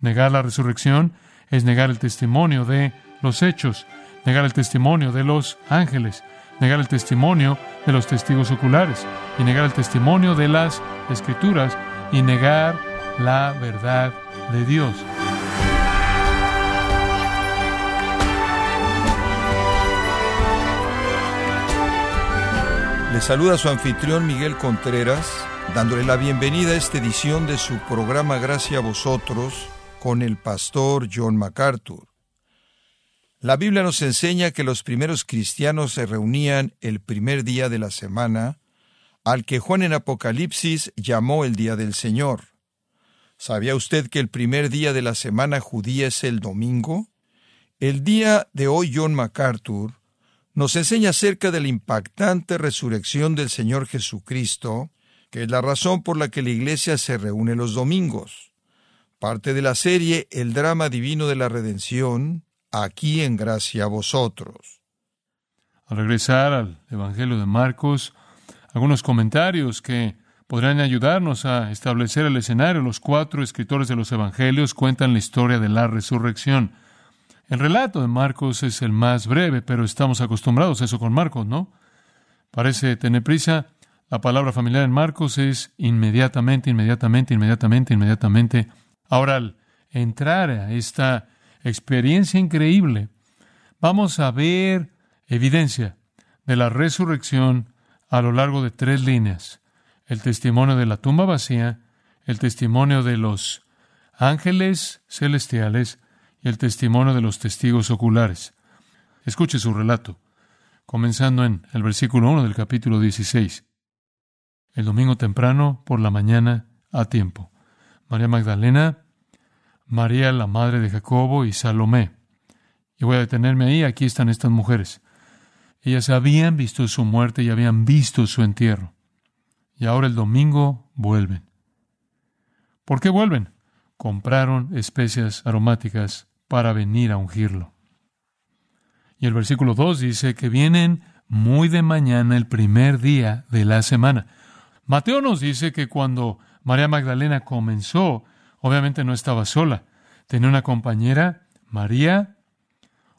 Negar la resurrección es negar el testimonio de los hechos, negar el testimonio de los ángeles, negar el testimonio de los testigos oculares y negar el testimonio de las escrituras y negar la verdad de Dios. Le saluda su anfitrión Miguel Contreras, dándole la bienvenida a esta edición de su programa Gracia a vosotros con el pastor John MacArthur. La Biblia nos enseña que los primeros cristianos se reunían el primer día de la semana, al que Juan en Apocalipsis llamó el día del Señor. ¿Sabía usted que el primer día de la semana judía es el domingo? El día de hoy John MacArthur nos enseña acerca de la impactante resurrección del Señor Jesucristo, que es la razón por la que la Iglesia se reúne los domingos. Parte de la serie El drama divino de la redención, aquí en gracia a vosotros. Al regresar al Evangelio de Marcos, algunos comentarios que podrán ayudarnos a establecer el escenario. Los cuatro escritores de los Evangelios cuentan la historia de la resurrección. El relato de Marcos es el más breve, pero estamos acostumbrados a eso con Marcos, ¿no? Parece tener prisa. La palabra familiar en Marcos es inmediatamente, inmediatamente, inmediatamente, inmediatamente. Ahora, al entrar a esta experiencia increíble, vamos a ver evidencia de la resurrección a lo largo de tres líneas. El testimonio de la tumba vacía, el testimonio de los ángeles celestiales y el testimonio de los testigos oculares. Escuche su relato, comenzando en el versículo 1 del capítulo 16. El domingo temprano, por la mañana, a tiempo. María Magdalena, María la madre de Jacobo y Salomé. Y voy a detenerme ahí, aquí están estas mujeres. Ellas habían visto su muerte y habían visto su entierro. Y ahora el domingo vuelven. ¿Por qué vuelven? Compraron especias aromáticas para venir a ungirlo. Y el versículo 2 dice que vienen muy de mañana el primer día de la semana. Mateo nos dice que cuando María Magdalena comenzó, obviamente no estaba sola. Tenía una compañera, María.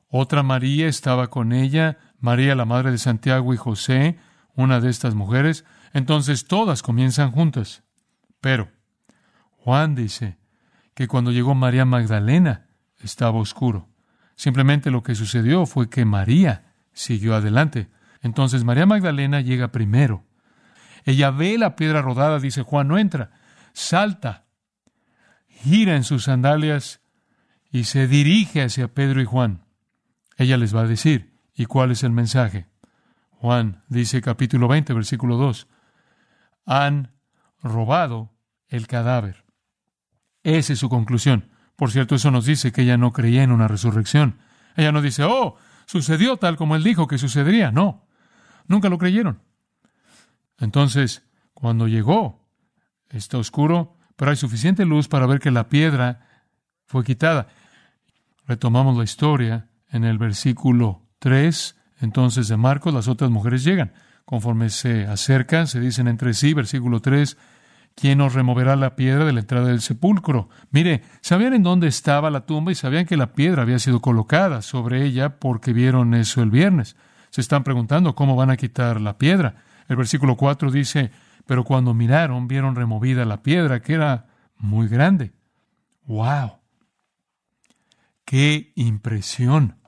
Otra María estaba con ella, María la madre de Santiago y José, una de estas mujeres. Entonces todas comienzan juntas. Pero Juan dice que cuando llegó María Magdalena, estaba oscuro. Simplemente lo que sucedió fue que María siguió adelante. Entonces María Magdalena llega primero. Ella ve la piedra rodada, dice Juan, no entra, salta, gira en sus sandalias y se dirige hacia Pedro y Juan. Ella les va a decir, ¿y cuál es el mensaje? Juan dice capítulo 20, versículo 2, han robado el cadáver. Esa es su conclusión. Por cierto, eso nos dice que ella no creía en una resurrección. Ella no dice, oh, sucedió tal como él dijo que sucedería. No, nunca lo creyeron. Entonces, cuando llegó, está oscuro, pero hay suficiente luz para ver que la piedra fue quitada. Retomamos la historia en el versículo 3, entonces de Marcos, las otras mujeres llegan. Conforme se acercan, se dicen entre sí, versículo 3, ¿Quién nos removerá la piedra de la entrada del sepulcro? Mire, sabían en dónde estaba la tumba y sabían que la piedra había sido colocada sobre ella porque vieron eso el viernes. Se están preguntando cómo van a quitar la piedra. El versículo 4 dice, pero cuando miraron vieron removida la piedra que era muy grande. ¡Wow! ¡Qué impresión!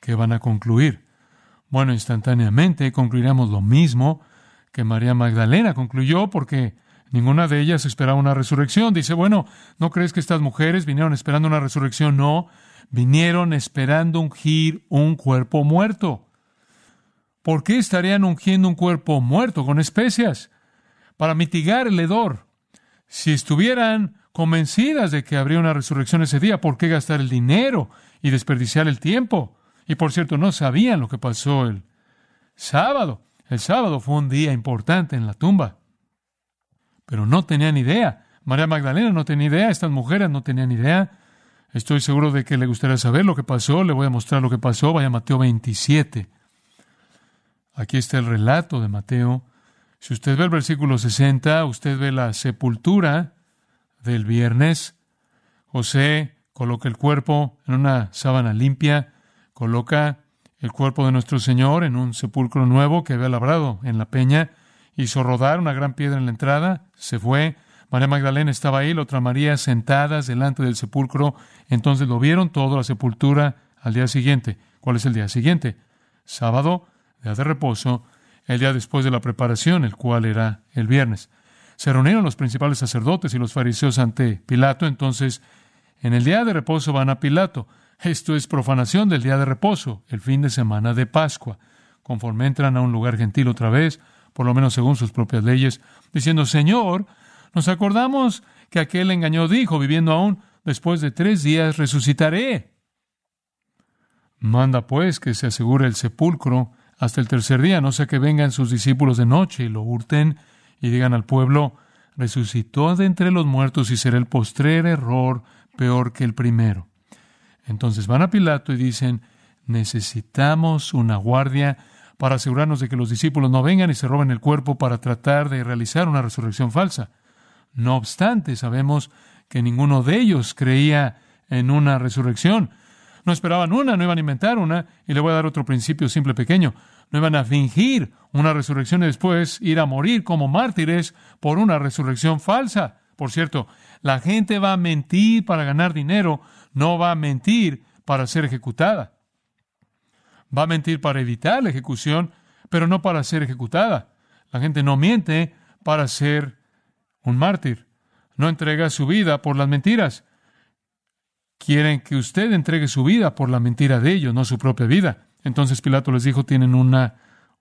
¿Qué van a concluir? Bueno, instantáneamente concluiremos lo mismo que María Magdalena concluyó porque Ninguna de ellas esperaba una resurrección. Dice, bueno, ¿no crees que estas mujeres vinieron esperando una resurrección? No, vinieron esperando ungir un cuerpo muerto. ¿Por qué estarían ungiendo un cuerpo muerto con especias? Para mitigar el hedor. Si estuvieran convencidas de que habría una resurrección ese día, ¿por qué gastar el dinero y desperdiciar el tiempo? Y por cierto, no sabían lo que pasó el sábado. El sábado fue un día importante en la tumba pero no tenían idea. María Magdalena no tenía idea, estas mujeres no tenían idea. Estoy seguro de que le gustaría saber lo que pasó, le voy a mostrar lo que pasó, vaya Mateo 27. Aquí está el relato de Mateo. Si usted ve el versículo 60, usted ve la sepultura del viernes, José coloca el cuerpo en una sábana limpia, coloca el cuerpo de nuestro Señor en un sepulcro nuevo que había labrado en la peña, hizo rodar una gran piedra en la entrada, se fue, María Magdalena estaba ahí, la otra María sentadas delante del sepulcro, entonces lo vieron todo, la sepultura, al día siguiente. ¿Cuál es el día siguiente? Sábado, día de reposo, el día después de la preparación, el cual era el viernes. Se reunieron los principales sacerdotes y los fariseos ante Pilato, entonces en el día de reposo van a Pilato. Esto es profanación del día de reposo, el fin de semana de Pascua. Conforme entran a un lugar gentil otra vez, por lo menos según sus propias leyes, diciendo, Señor, nos acordamos que aquel engañó dijo, viviendo aún, después de tres días resucitaré. Manda pues que se asegure el sepulcro hasta el tercer día, no sea que vengan sus discípulos de noche y lo hurten y digan al pueblo, resucitó de entre los muertos y será el postrer error peor que el primero. Entonces van a Pilato y dicen, necesitamos una guardia para asegurarnos de que los discípulos no vengan y se roben el cuerpo para tratar de realizar una resurrección falsa. No obstante, sabemos que ninguno de ellos creía en una resurrección. No esperaban una, no iban a inventar una, y le voy a dar otro principio simple pequeño. No iban a fingir una resurrección y después ir a morir como mártires por una resurrección falsa. Por cierto, la gente va a mentir para ganar dinero, no va a mentir para ser ejecutada. Va a mentir para evitar la ejecución, pero no para ser ejecutada. La gente no miente para ser un mártir. No entrega su vida por las mentiras. Quieren que usted entregue su vida por la mentira de ellos, no su propia vida. Entonces Pilato les dijo, tienen una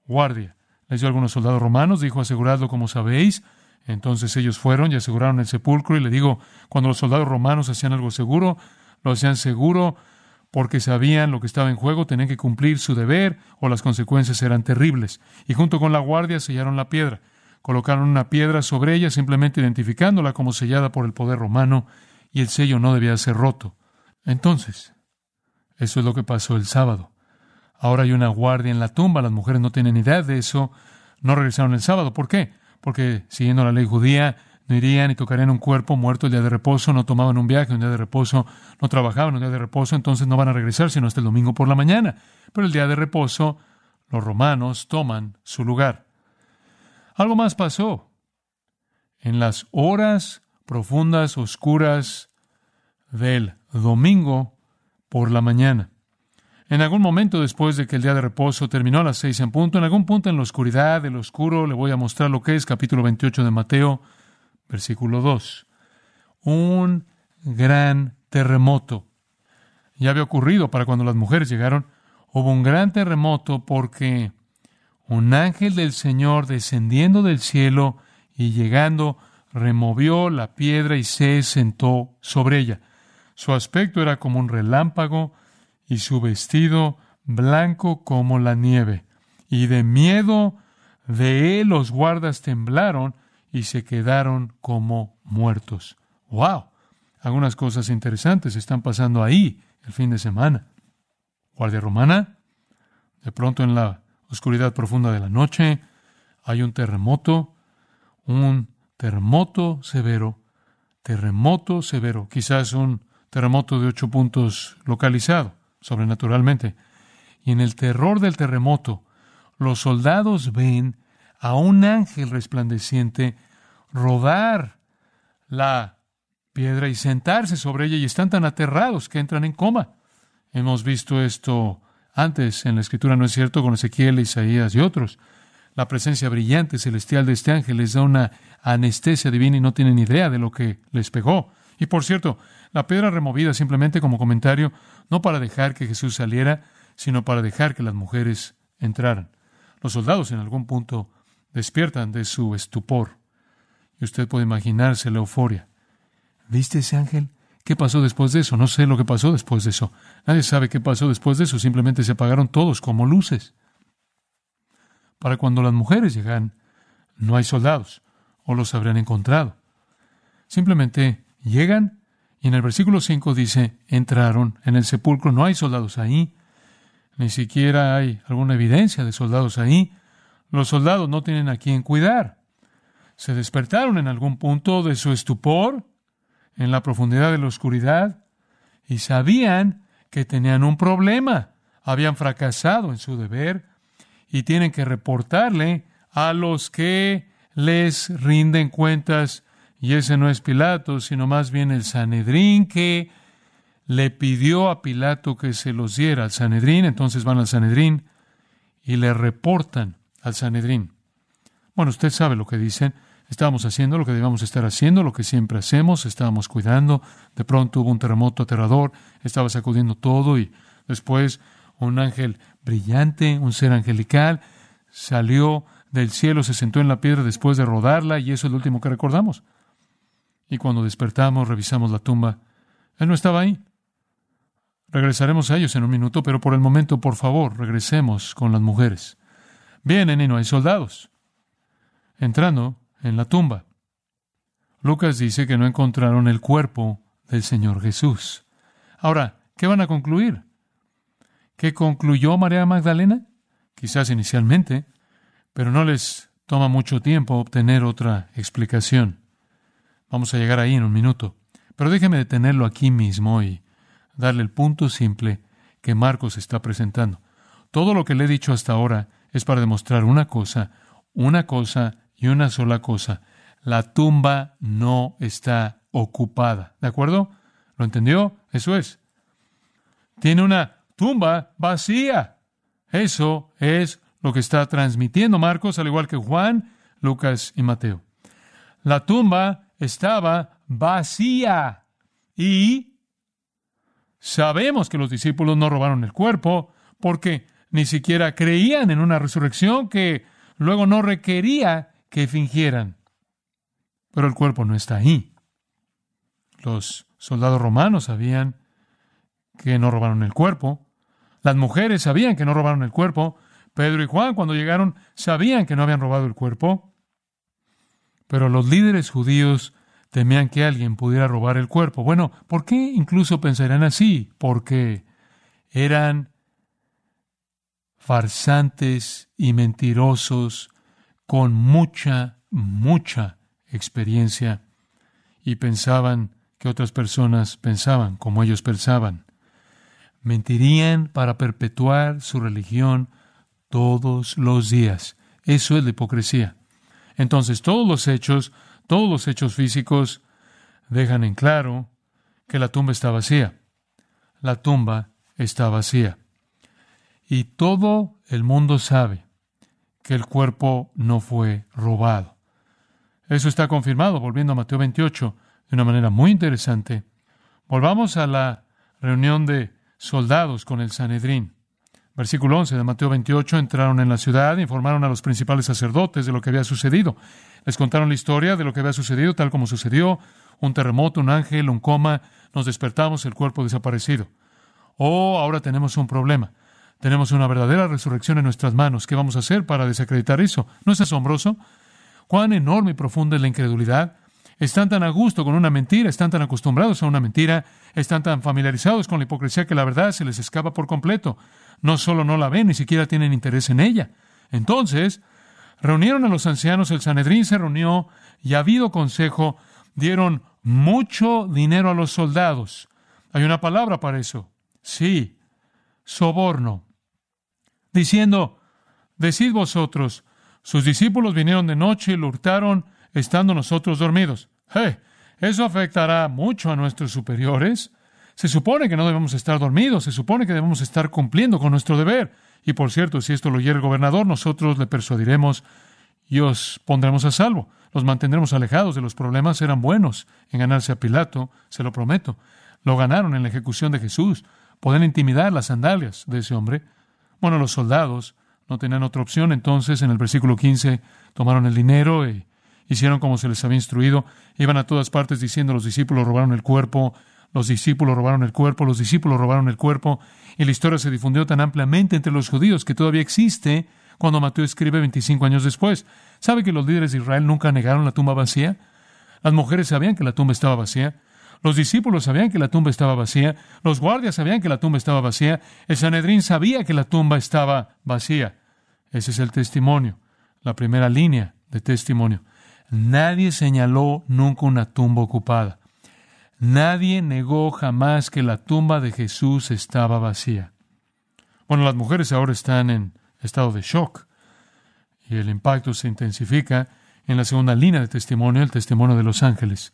guardia. Les dio algunos soldados romanos, dijo, aseguradlo como sabéis. Entonces ellos fueron y aseguraron el sepulcro y le digo, cuando los soldados romanos hacían algo seguro, lo hacían seguro porque sabían lo que estaba en juego, tenían que cumplir su deber o las consecuencias eran terribles. Y junto con la guardia sellaron la piedra. Colocaron una piedra sobre ella, simplemente identificándola como sellada por el poder romano, y el sello no debía ser roto. Entonces, eso es lo que pasó el sábado. Ahora hay una guardia en la tumba, las mujeres no tienen idea de eso, no regresaron el sábado. ¿Por qué? Porque siguiendo la ley judía, no irían y tocarían un cuerpo muerto el día de reposo, no tomaban un viaje un día de reposo, no trabajaban un día de reposo, entonces no van a regresar sino hasta el domingo por la mañana. Pero el día de reposo, los romanos toman su lugar. Algo más pasó. En las horas profundas, oscuras del domingo por la mañana. En algún momento después de que el día de reposo terminó a las seis en punto, en algún punto en la oscuridad, del oscuro, le voy a mostrar lo que es capítulo 28 de Mateo, versículo 2. Un gran terremoto. Ya había ocurrido para cuando las mujeres llegaron. Hubo un gran terremoto porque un ángel del Señor descendiendo del cielo y llegando, removió la piedra y se sentó sobre ella. Su aspecto era como un relámpago y su vestido blanco como la nieve. Y de miedo de él los guardas temblaron y se quedaron como muertos. ¡Wow! Algunas cosas interesantes están pasando ahí el fin de semana. Guardia romana, de pronto en la oscuridad profunda de la noche, hay un terremoto, un terremoto severo, terremoto severo, quizás un terremoto de ocho puntos localizado, sobrenaturalmente. Y en el terror del terremoto, los soldados ven a un ángel resplandeciente rodar la piedra y sentarse sobre ella y están tan aterrados que entran en coma. Hemos visto esto antes en la escritura, ¿no es cierto?, con Ezequiel, Isaías y otros. La presencia brillante celestial de este ángel les da una anestesia divina y no tienen idea de lo que les pegó. Y por cierto, la piedra removida simplemente como comentario, no para dejar que Jesús saliera, sino para dejar que las mujeres entraran. Los soldados en algún punto despiertan de su estupor. Y usted puede imaginarse la euforia. ¿Viste ese ángel? ¿Qué pasó después de eso? No sé lo que pasó después de eso. Nadie sabe qué pasó después de eso. Simplemente se apagaron todos como luces. Para cuando las mujeres llegan, no hay soldados, o los habrían encontrado. Simplemente llegan y en el versículo 5 dice, entraron en el sepulcro, no hay soldados ahí, ni siquiera hay alguna evidencia de soldados ahí. Los soldados no tienen a quién cuidar. Se despertaron en algún punto de su estupor en la profundidad de la oscuridad y sabían que tenían un problema. Habían fracasado en su deber y tienen que reportarle a los que les rinden cuentas. Y ese no es Pilato, sino más bien el Sanedrín que le pidió a Pilato que se los diera al Sanedrín. Entonces van al Sanedrín y le reportan al Sanedrín. Bueno, usted sabe lo que dicen. Estábamos haciendo lo que debíamos estar haciendo, lo que siempre hacemos, estábamos cuidando. De pronto hubo un terremoto aterrador, estaba sacudiendo todo y después un ángel brillante, un ser angelical, salió del cielo, se sentó en la piedra después de rodarla y eso es lo último que recordamos. Y cuando despertamos, revisamos la tumba. Él no estaba ahí. Regresaremos a ellos en un minuto, pero por el momento, por favor, regresemos con las mujeres. Vienen y no hay soldados. Entrando en la tumba. Lucas dice que no encontraron el cuerpo del Señor Jesús. Ahora, ¿qué van a concluir? ¿Qué concluyó María Magdalena? Quizás inicialmente, pero no les toma mucho tiempo obtener otra explicación. Vamos a llegar ahí en un minuto. Pero déjeme detenerlo aquí mismo y darle el punto simple que Marcos está presentando. Todo lo que le he dicho hasta ahora es para demostrar una cosa, una cosa y una sola cosa. La tumba no está ocupada. ¿De acuerdo? ¿Lo entendió? Eso es. Tiene una tumba vacía. Eso es lo que está transmitiendo Marcos, al igual que Juan, Lucas y Mateo. La tumba estaba vacía. Y sabemos que los discípulos no robaron el cuerpo porque ni siquiera creían en una resurrección que luego no requería que fingieran. Pero el cuerpo no está ahí. Los soldados romanos sabían que no robaron el cuerpo. Las mujeres sabían que no robaron el cuerpo. Pedro y Juan, cuando llegaron, sabían que no habían robado el cuerpo. Pero los líderes judíos temían que alguien pudiera robar el cuerpo. Bueno, ¿por qué incluso pensarían así? Porque eran farsantes y mentirosos con mucha, mucha experiencia y pensaban que otras personas pensaban como ellos pensaban. Mentirían para perpetuar su religión todos los días. Eso es la hipocresía. Entonces todos los hechos, todos los hechos físicos dejan en claro que la tumba está vacía. La tumba está vacía. Y todo el mundo sabe que el cuerpo no fue robado. Eso está confirmado, volviendo a Mateo 28, de una manera muy interesante. Volvamos a la reunión de soldados con el Sanedrín. Versículo 11 de Mateo 28, entraron en la ciudad, informaron a los principales sacerdotes de lo que había sucedido. Les contaron la historia de lo que había sucedido, tal como sucedió, un terremoto, un ángel, un coma, nos despertamos, el cuerpo desaparecido. Oh, ahora tenemos un problema. Tenemos una verdadera resurrección en nuestras manos. ¿Qué vamos a hacer para desacreditar eso? ¿No es asombroso? ¿Cuán enorme y profunda es la incredulidad? Están tan a gusto con una mentira, están tan acostumbrados a una mentira, están tan familiarizados con la hipocresía que la verdad se les escapa por completo. No solo no la ven, ni siquiera tienen interés en ella. Entonces, reunieron a los ancianos, el Sanedrín se reunió y, habido consejo, dieron mucho dinero a los soldados. Hay una palabra para eso. Sí, soborno diciendo, Decid vosotros, sus discípulos vinieron de noche y lo hurtaron estando nosotros dormidos. ¡Eh! Eso afectará mucho a nuestros superiores. Se supone que no debemos estar dormidos, se supone que debemos estar cumpliendo con nuestro deber. Y por cierto, si esto lo oye el gobernador, nosotros le persuadiremos y os pondremos a salvo. Los mantendremos alejados de los problemas. Eran buenos en ganarse a Pilato, se lo prometo. Lo ganaron en la ejecución de Jesús. Pueden intimidar las sandalias de ese hombre. Bueno, los soldados no tenían otra opción, entonces en el versículo 15 tomaron el dinero e hicieron como se les había instruido, iban a todas partes diciendo los discípulos robaron el cuerpo, los discípulos robaron el cuerpo, los discípulos robaron el cuerpo, y la historia se difundió tan ampliamente entre los judíos que todavía existe cuando Mateo escribe 25 años después. ¿Sabe que los líderes de Israel nunca negaron la tumba vacía? Las mujeres sabían que la tumba estaba vacía. Los discípulos sabían que la tumba estaba vacía, los guardias sabían que la tumba estaba vacía, el Sanedrín sabía que la tumba estaba vacía. Ese es el testimonio, la primera línea de testimonio. Nadie señaló nunca una tumba ocupada. Nadie negó jamás que la tumba de Jesús estaba vacía. Bueno, las mujeres ahora están en estado de shock y el impacto se intensifica en la segunda línea de testimonio, el testimonio de los ángeles.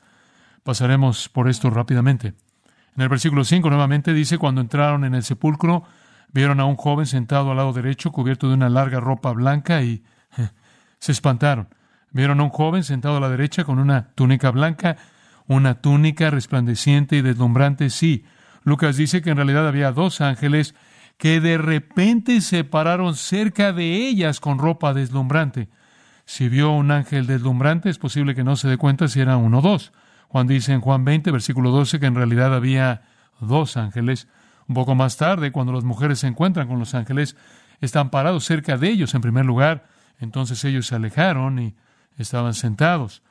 Pasaremos por esto rápidamente. En el versículo 5 nuevamente dice, cuando entraron en el sepulcro, vieron a un joven sentado al lado derecho, cubierto de una larga ropa blanca y se espantaron. Vieron a un joven sentado a la derecha con una túnica blanca, una túnica resplandeciente y deslumbrante. Sí, Lucas dice que en realidad había dos ángeles que de repente se pararon cerca de ellas con ropa deslumbrante. Si vio un ángel deslumbrante, es posible que no se dé cuenta si era uno o dos. Juan dice en Juan 20, versículo 12, que en realidad había dos ángeles. Un poco más tarde, cuando las mujeres se encuentran con los ángeles, están parados cerca de ellos en primer lugar. Entonces ellos se alejaron y estaban sentados,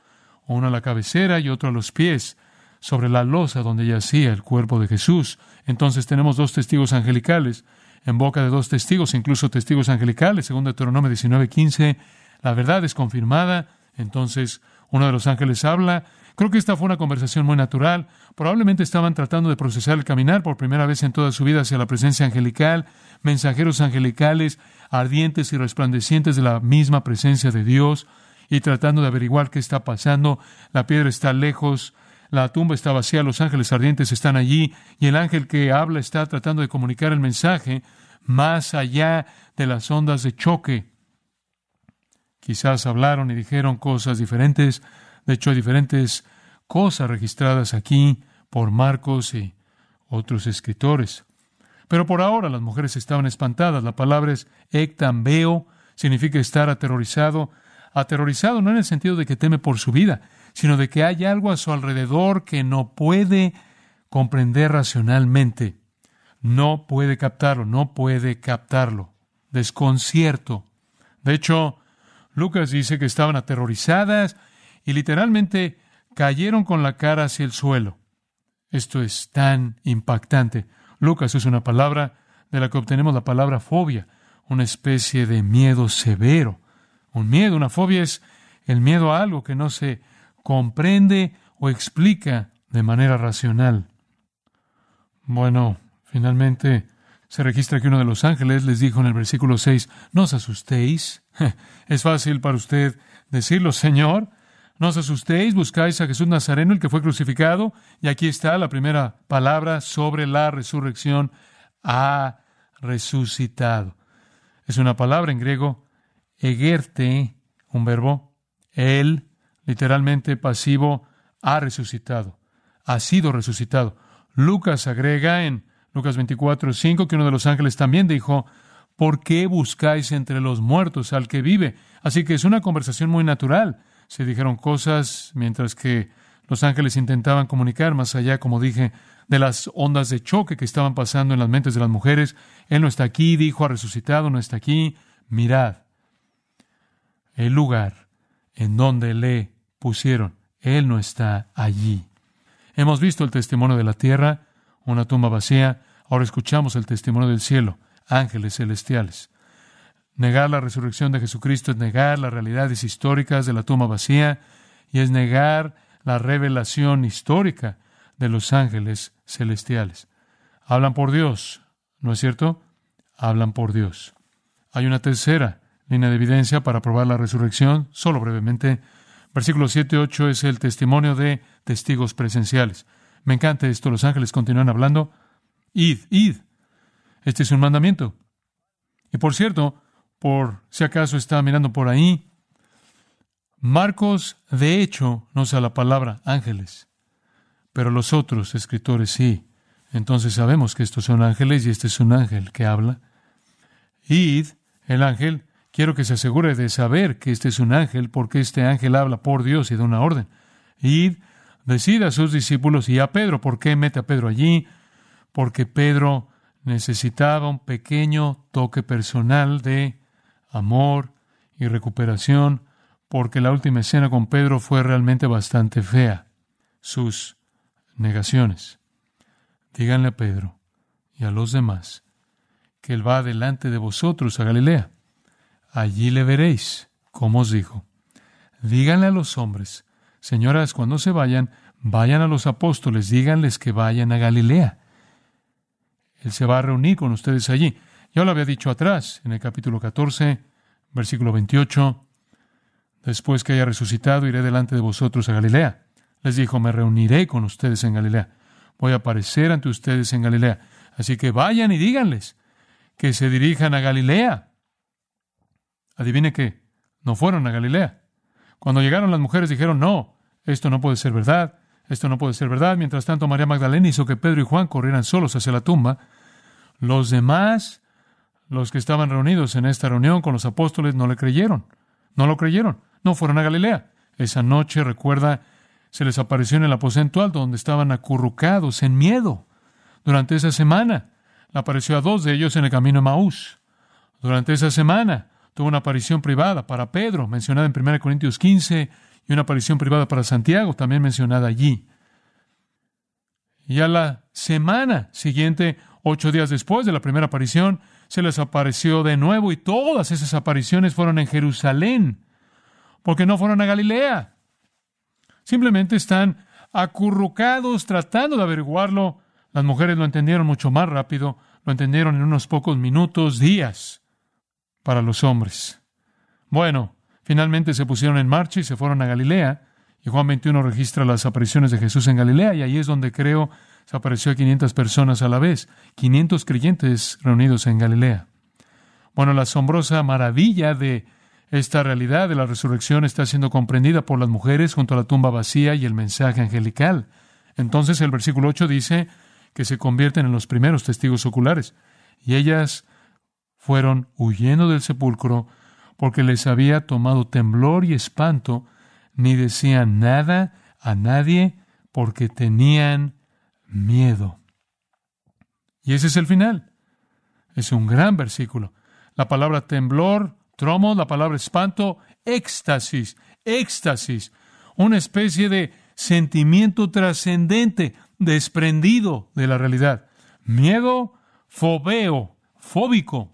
uno a la cabecera y otro a los pies, sobre la losa donde yacía el cuerpo de Jesús. Entonces tenemos dos testigos angelicales, en boca de dos testigos, incluso testigos angelicales, según Deuteronomio 19:15, la verdad es confirmada, entonces uno de los ángeles habla. Creo que esta fue una conversación muy natural. Probablemente estaban tratando de procesar el caminar por primera vez en toda su vida hacia la presencia angelical, mensajeros angelicales, ardientes y resplandecientes de la misma presencia de Dios y tratando de averiguar qué está pasando. La piedra está lejos, la tumba está vacía, los ángeles ardientes están allí y el ángel que habla está tratando de comunicar el mensaje más allá de las ondas de choque. Quizás hablaron y dijeron cosas diferentes, de hecho diferentes cosas registradas aquí por Marcos y otros escritores. Pero por ahora las mujeres estaban espantadas. La palabra es ectambeo, significa estar aterrorizado, aterrorizado no en el sentido de que teme por su vida, sino de que hay algo a su alrededor que no puede comprender racionalmente. No puede captarlo, no puede captarlo. Desconcierto. De hecho, Lucas dice que estaban aterrorizadas y literalmente cayeron con la cara hacia el suelo. Esto es tan impactante. Lucas es una palabra de la que obtenemos la palabra fobia, una especie de miedo severo. Un miedo, una fobia es el miedo a algo que no se comprende o explica de manera racional. Bueno, finalmente se registra que uno de los ángeles les dijo en el versículo 6, no os asustéis. Es fácil para usted decirlo, Señor, no os asustéis, buscáis a Jesús Nazareno, el que fue crucificado, y aquí está la primera palabra sobre la resurrección, ha resucitado. Es una palabra en griego egerte, un verbo, él, literalmente pasivo, ha resucitado, ha sido resucitado. Lucas agrega en Lucas 24, 5 que uno de los ángeles también dijo, ¿por qué buscáis entre los muertos al que vive? Así que es una conversación muy natural. Se dijeron cosas mientras que los ángeles intentaban comunicar más allá, como dije, de las ondas de choque que estaban pasando en las mentes de las mujeres. Él no está aquí, dijo, ha resucitado, no está aquí. Mirad, el lugar en donde le pusieron. Él no está allí. Hemos visto el testimonio de la tierra, una tumba vacía. Ahora escuchamos el testimonio del cielo, ángeles celestiales. Negar la resurrección de Jesucristo es negar las realidades históricas de la tumba vacía y es negar la revelación histórica de los ángeles celestiales. Hablan por Dios, ¿no es cierto? Hablan por Dios. Hay una tercera línea de evidencia para probar la resurrección, solo brevemente. Versículo 7 y 8 es el testimonio de testigos presenciales. Me encanta esto. Los ángeles continúan hablando. Id, id. Este es un mandamiento. Y por cierto, por si acaso está mirando por ahí, Marcos, de hecho, no usa la palabra ángeles, pero los otros escritores sí. Entonces sabemos que estos son ángeles y este es un ángel que habla. Id, el ángel, Quiero que se asegure de saber que este es un ángel, porque este ángel habla por Dios y da una orden. Y decida a sus discípulos y a Pedro. ¿Por qué mete a Pedro allí? Porque Pedro necesitaba un pequeño toque personal de amor y recuperación, porque la última escena con Pedro fue realmente bastante fea. Sus negaciones. Díganle a Pedro y a los demás que Él va delante de vosotros a Galilea. Allí le veréis, como os dijo. Díganle a los hombres, señoras, cuando se vayan, vayan a los apóstoles, díganles que vayan a Galilea. Él se va a reunir con ustedes allí. Ya lo había dicho atrás, en el capítulo 14, versículo 28. Después que haya resucitado, iré delante de vosotros a Galilea. Les dijo, me reuniré con ustedes en Galilea. Voy a aparecer ante ustedes en Galilea. Así que vayan y díganles que se dirijan a Galilea. Adivine qué, no fueron a Galilea. Cuando llegaron las mujeres dijeron, no, esto no puede ser verdad, esto no puede ser verdad. Mientras tanto, María Magdalena hizo que Pedro y Juan corrieran solos hacia la tumba. Los demás, los que estaban reunidos en esta reunión con los apóstoles, no le creyeron. No lo creyeron. No fueron a Galilea. Esa noche, recuerda, se les apareció en el aposento alto donde estaban acurrucados en miedo. Durante esa semana, le apareció a dos de ellos en el camino de Maús. Durante esa semana, tuvo una aparición privada para Pedro, mencionada en 1 Corintios 15, y una aparición privada para Santiago, también mencionada allí. Y a la semana siguiente, ocho días después de la primera aparición, se les apareció de nuevo y todas esas apariciones fueron en Jerusalén, porque no fueron a Galilea. Simplemente están acurrucados tratando de averiguarlo. Las mujeres lo entendieron mucho más rápido, lo entendieron en unos pocos minutos, días para los hombres. Bueno, finalmente se pusieron en marcha y se fueron a Galilea. Y Juan 21 registra las apariciones de Jesús en Galilea y ahí es donde creo se apareció a 500 personas a la vez, 500 creyentes reunidos en Galilea. Bueno, la asombrosa maravilla de esta realidad de la resurrección está siendo comprendida por las mujeres junto a la tumba vacía y el mensaje angelical. Entonces el versículo 8 dice que se convierten en los primeros testigos oculares y ellas fueron huyendo del sepulcro porque les había tomado temblor y espanto, ni decían nada a nadie porque tenían miedo. Y ese es el final. Es un gran versículo. La palabra temblor, tromo, la palabra espanto, éxtasis, éxtasis, una especie de sentimiento trascendente, desprendido de la realidad. Miedo, fobeo, fóbico,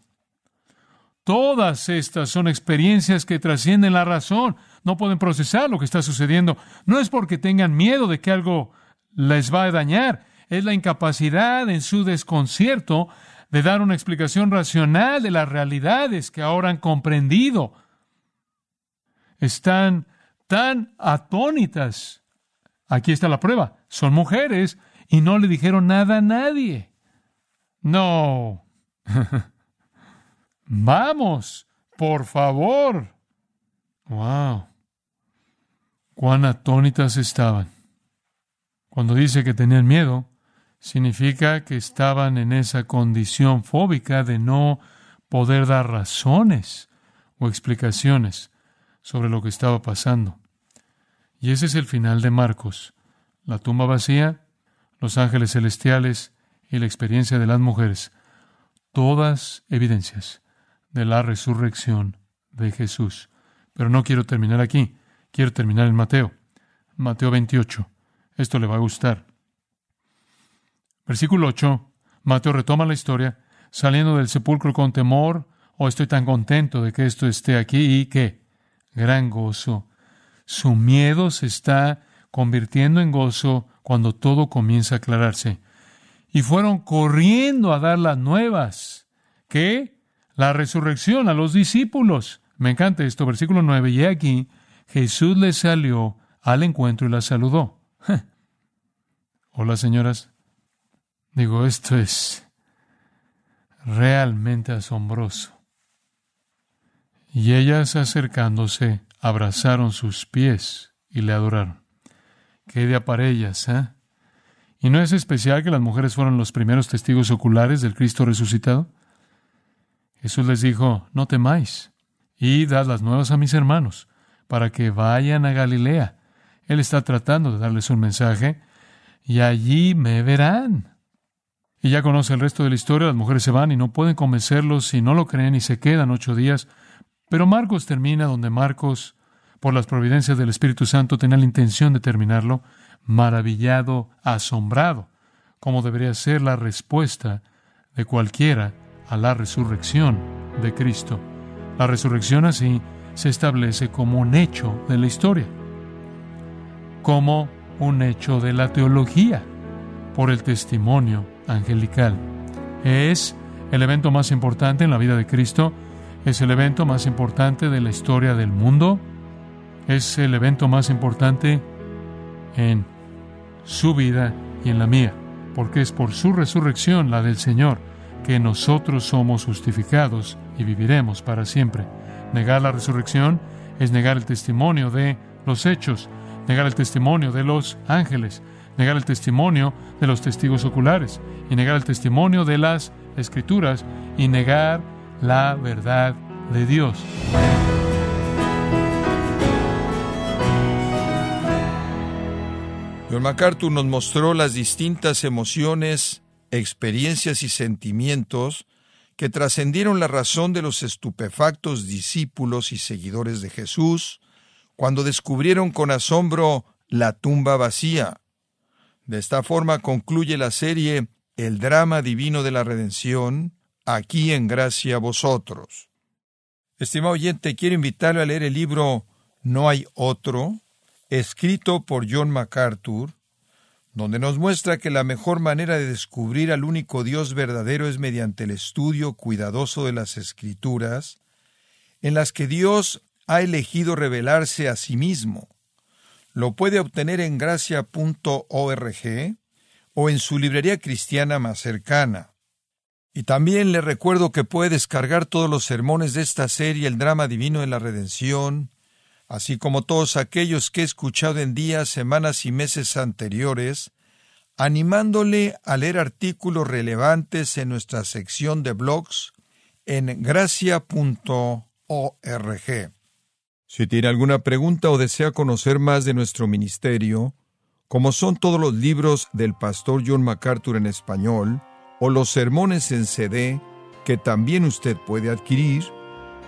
Todas estas son experiencias que trascienden la razón. No pueden procesar lo que está sucediendo. No es porque tengan miedo de que algo les va a dañar. Es la incapacidad en su desconcierto de dar una explicación racional de las realidades que ahora han comprendido. Están tan atónitas. Aquí está la prueba. Son mujeres y no le dijeron nada a nadie. No. Vamos, por favor. Wow. Cuán atónitas estaban. Cuando dice que tenían miedo, significa que estaban en esa condición fóbica de no poder dar razones o explicaciones sobre lo que estaba pasando. Y ese es el final de Marcos. La tumba vacía, los ángeles celestiales y la experiencia de las mujeres. Todas evidencias de la resurrección de Jesús. Pero no quiero terminar aquí, quiero terminar en Mateo, Mateo 28. Esto le va a gustar. Versículo 8, Mateo retoma la historia, saliendo del sepulcro con temor, oh estoy tan contento de que esto esté aquí y que, gran gozo, su miedo se está convirtiendo en gozo cuando todo comienza a aclararse. Y fueron corriendo a dar las nuevas. ¿Qué? La resurrección a los discípulos. Me encanta esto, versículo 9. Y aquí Jesús les salió al encuentro y la saludó. Hola, señoras. Digo, esto es realmente asombroso. Y ellas acercándose, abrazaron sus pies y le adoraron. Qué idea para ellas, ¿eh? ¿Y no es especial que las mujeres fueron los primeros testigos oculares del Cristo resucitado? Jesús les dijo, no temáis, y dad las nuevas a mis hermanos, para que vayan a Galilea. Él está tratando de darles un mensaje, y allí me verán. Y ya conoce el resto de la historia, las mujeres se van y no pueden convencerlos si no lo creen y se quedan ocho días. Pero Marcos termina donde Marcos, por las providencias del Espíritu Santo, tenía la intención de terminarlo, maravillado, asombrado, como debería ser la respuesta de cualquiera a la resurrección de Cristo. La resurrección así se establece como un hecho de la historia, como un hecho de la teología, por el testimonio angelical. Es el evento más importante en la vida de Cristo, es el evento más importante de la historia del mundo, es el evento más importante en su vida y en la mía, porque es por su resurrección, la del Señor, que nosotros somos justificados y viviremos para siempre. Negar la resurrección es negar el testimonio de los hechos, negar el testimonio de los ángeles, negar el testimonio de los testigos oculares y negar el testimonio de las escrituras y negar la verdad de Dios. John MacArthur nos mostró las distintas emociones, experiencias y sentimientos que trascendieron la razón de los estupefactos discípulos y seguidores de Jesús cuando descubrieron con asombro la tumba vacía. De esta forma concluye la serie El drama divino de la redención, aquí en gracia vosotros. Estimado oyente, quiero invitarle a leer el libro No hay otro, escrito por John MacArthur, donde nos muestra que la mejor manera de descubrir al único Dios verdadero es mediante el estudio cuidadoso de las Escrituras, en las que Dios ha elegido revelarse a sí mismo. Lo puede obtener en gracia.org o en su librería cristiana más cercana. Y también le recuerdo que puede descargar todos los sermones de esta serie El drama divino de la redención, así como todos aquellos que he escuchado en días, semanas y meses anteriores, animándole a leer artículos relevantes en nuestra sección de blogs en gracia.org. Si tiene alguna pregunta o desea conocer más de nuestro ministerio, como son todos los libros del pastor John MacArthur en español, o los sermones en CD que también usted puede adquirir,